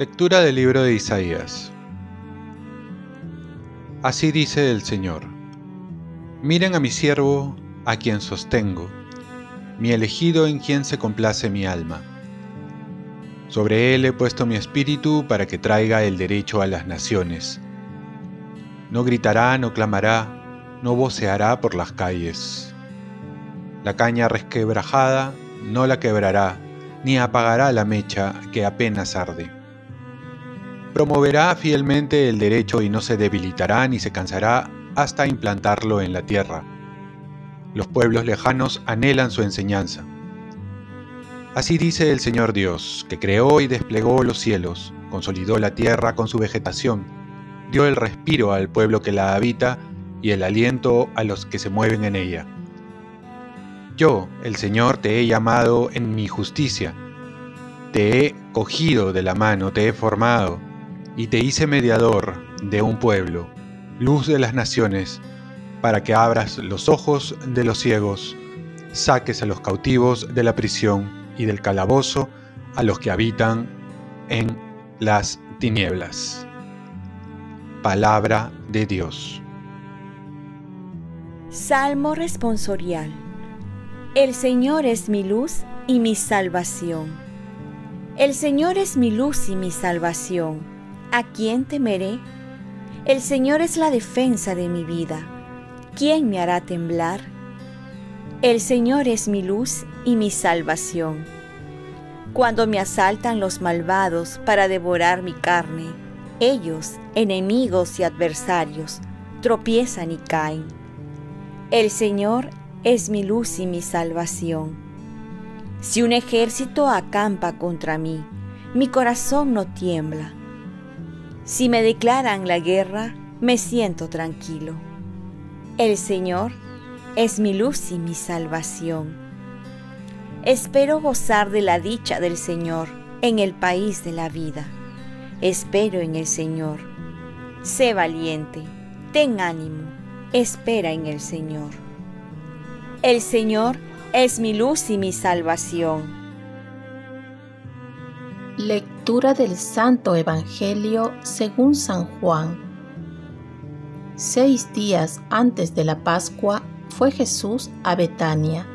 Lectura del libro de Isaías. Así dice el Señor. Miren a mi siervo, a quien sostengo, mi elegido en quien se complace mi alma. Sobre él he puesto mi espíritu para que traiga el derecho a las naciones. No gritará, no clamará, no voceará por las calles. La caña resquebrajada no la quebrará, ni apagará la mecha que apenas arde Promoverá fielmente el derecho y no se debilitará ni se cansará hasta implantarlo en la tierra. Los pueblos lejanos anhelan su enseñanza. Así dice el Señor Dios, que creó y desplegó los cielos, consolidó la tierra con su vegetación, dio el respiro al pueblo que la habita y el aliento a los que se mueven en ella. Yo, el Señor, te he llamado en mi justicia, te he cogido de la mano, te he formado, y te hice mediador de un pueblo, luz de las naciones, para que abras los ojos de los ciegos, saques a los cautivos de la prisión y del calabozo a los que habitan en las tinieblas. Palabra de Dios. Salmo responsorial. El Señor es mi luz y mi salvación. El Señor es mi luz y mi salvación ¿A quién temeré? El Señor es la defensa de mi vida. ¿Quién me hará temblar? El Señor es mi luz y mi salvación. Cuando me asaltan los malvados para devorar mi carne, ellos, enemigos y adversarios, tropiezan y caen. El Señor es mi luz y mi salvación. Si un ejército acampa contra mí, mi corazón no tiembla si me declaran la guerra, me siento tranquilo. El Señor es mi luz y mi salvación. Espero gozar de la dicha del Señor en el país de la vida. Espero en el Señor. Sé valiente, ten ánimo, espera en el Señor. El Señor es mi luz y mi salvación. Lectura del Santo Evangelio según San Juan. Seis días antes de la Pascua fue Jesús a Betania,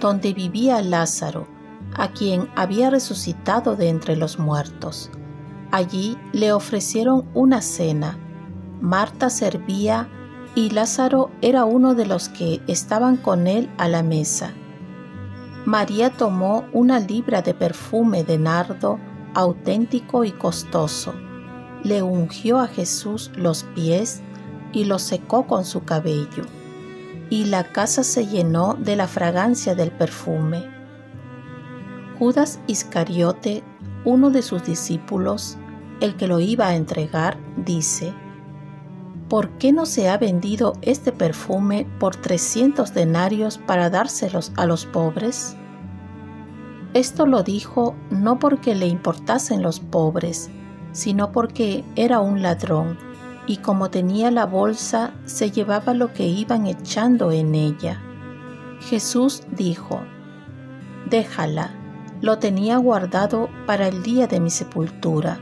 donde vivía Lázaro, a quien había resucitado de entre los muertos. Allí le ofrecieron una cena. Marta servía y Lázaro era uno de los que estaban con él a la mesa. María tomó una libra de perfume de nardo, auténtico y costoso. Le ungió a Jesús los pies y los secó con su cabello, y la casa se llenó de la fragancia del perfume. Judas Iscariote, uno de sus discípulos, el que lo iba a entregar, dice, ¿por qué no se ha vendido este perfume por trescientos denarios para dárselos a los pobres? Esto lo dijo no porque le importasen los pobres, sino porque era un ladrón, y como tenía la bolsa, se llevaba lo que iban echando en ella. Jesús dijo, Déjala, lo tenía guardado para el día de mi sepultura,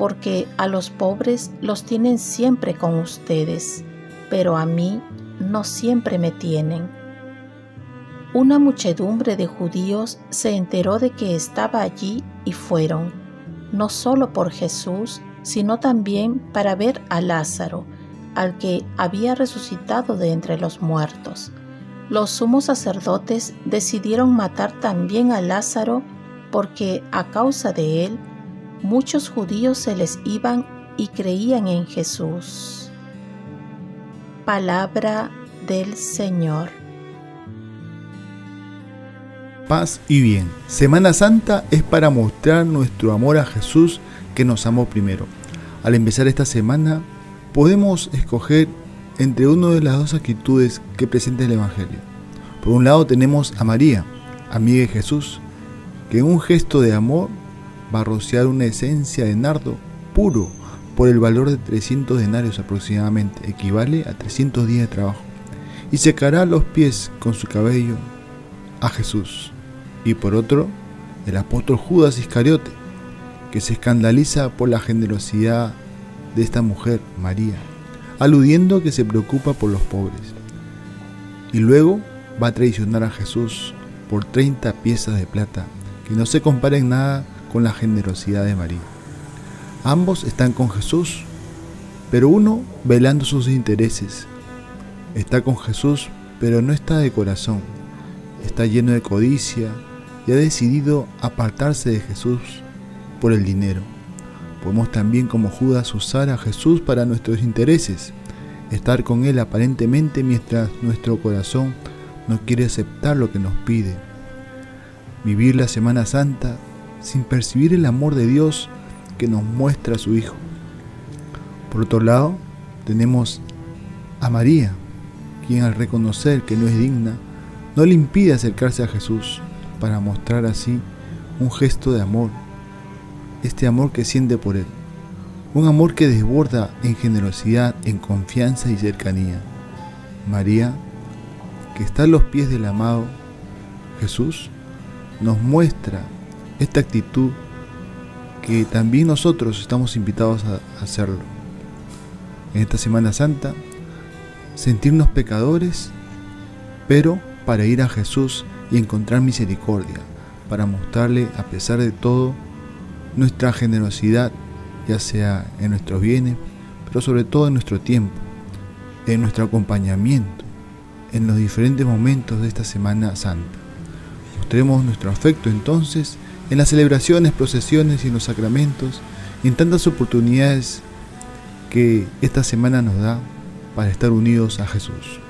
porque a los pobres los tienen siempre con ustedes, pero a mí no siempre me tienen una muchedumbre de judíos se enteró de que estaba allí y fueron, no solo por Jesús, sino también para ver a Lázaro, al que había resucitado de entre los muertos. Los sumos sacerdotes decidieron matar también a Lázaro porque a causa de él muchos judíos se les iban y creían en Jesús. Palabra del Señor paz y bien. Semana Santa es para mostrar nuestro amor a Jesús que nos amó primero. Al empezar esta semana podemos escoger entre una de las dos actitudes que presenta el Evangelio. Por un lado tenemos a María, amiga de Jesús, que en un gesto de amor va a rociar una esencia de nardo puro por el valor de 300 denarios aproximadamente, equivale a 300 días de trabajo, y secará los pies con su cabello a Jesús. Y por otro, el apóstol Judas Iscariote, que se escandaliza por la generosidad de esta mujer, María, aludiendo que se preocupa por los pobres. Y luego va a traicionar a Jesús por 30 piezas de plata, que no se comparen nada con la generosidad de María. Ambos están con Jesús, pero uno velando sus intereses. Está con Jesús, pero no está de corazón. Está lleno de codicia y ha decidido apartarse de Jesús por el dinero. Podemos también como Judas usar a Jesús para nuestros intereses, estar con Él aparentemente mientras nuestro corazón no quiere aceptar lo que nos pide. Vivir la Semana Santa sin percibir el amor de Dios que nos muestra a su Hijo. Por otro lado, tenemos a María, quien al reconocer que no es digna, no le impide acercarse a Jesús para mostrar así un gesto de amor este amor que siente por Él. Un amor que desborda en generosidad, en confianza y cercanía. María, que está a los pies del amado Jesús, nos muestra esta actitud que también nosotros estamos invitados a hacerlo. En esta Semana Santa, sentirnos pecadores, pero para ir a Jesús y encontrar misericordia, para mostrarle a pesar de todo nuestra generosidad, ya sea en nuestros bienes, pero sobre todo en nuestro tiempo, en nuestro acompañamiento, en los diferentes momentos de esta Semana Santa. Mostremos nuestro afecto entonces en las celebraciones, procesiones y en los sacramentos en tantas oportunidades que esta semana nos da para estar unidos a Jesús.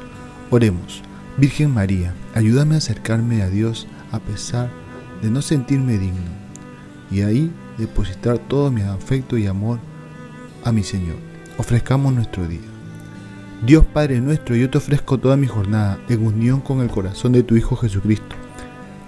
Oremos, Virgen María, ayúdame a acercarme a Dios a pesar de no sentirme digno. Y ahí depositar todo mi afecto y amor a mi Señor. Ofrezcamos nuestro día. Dios Padre nuestro, yo te ofrezco toda mi jornada en unión con el corazón de tu Hijo Jesucristo,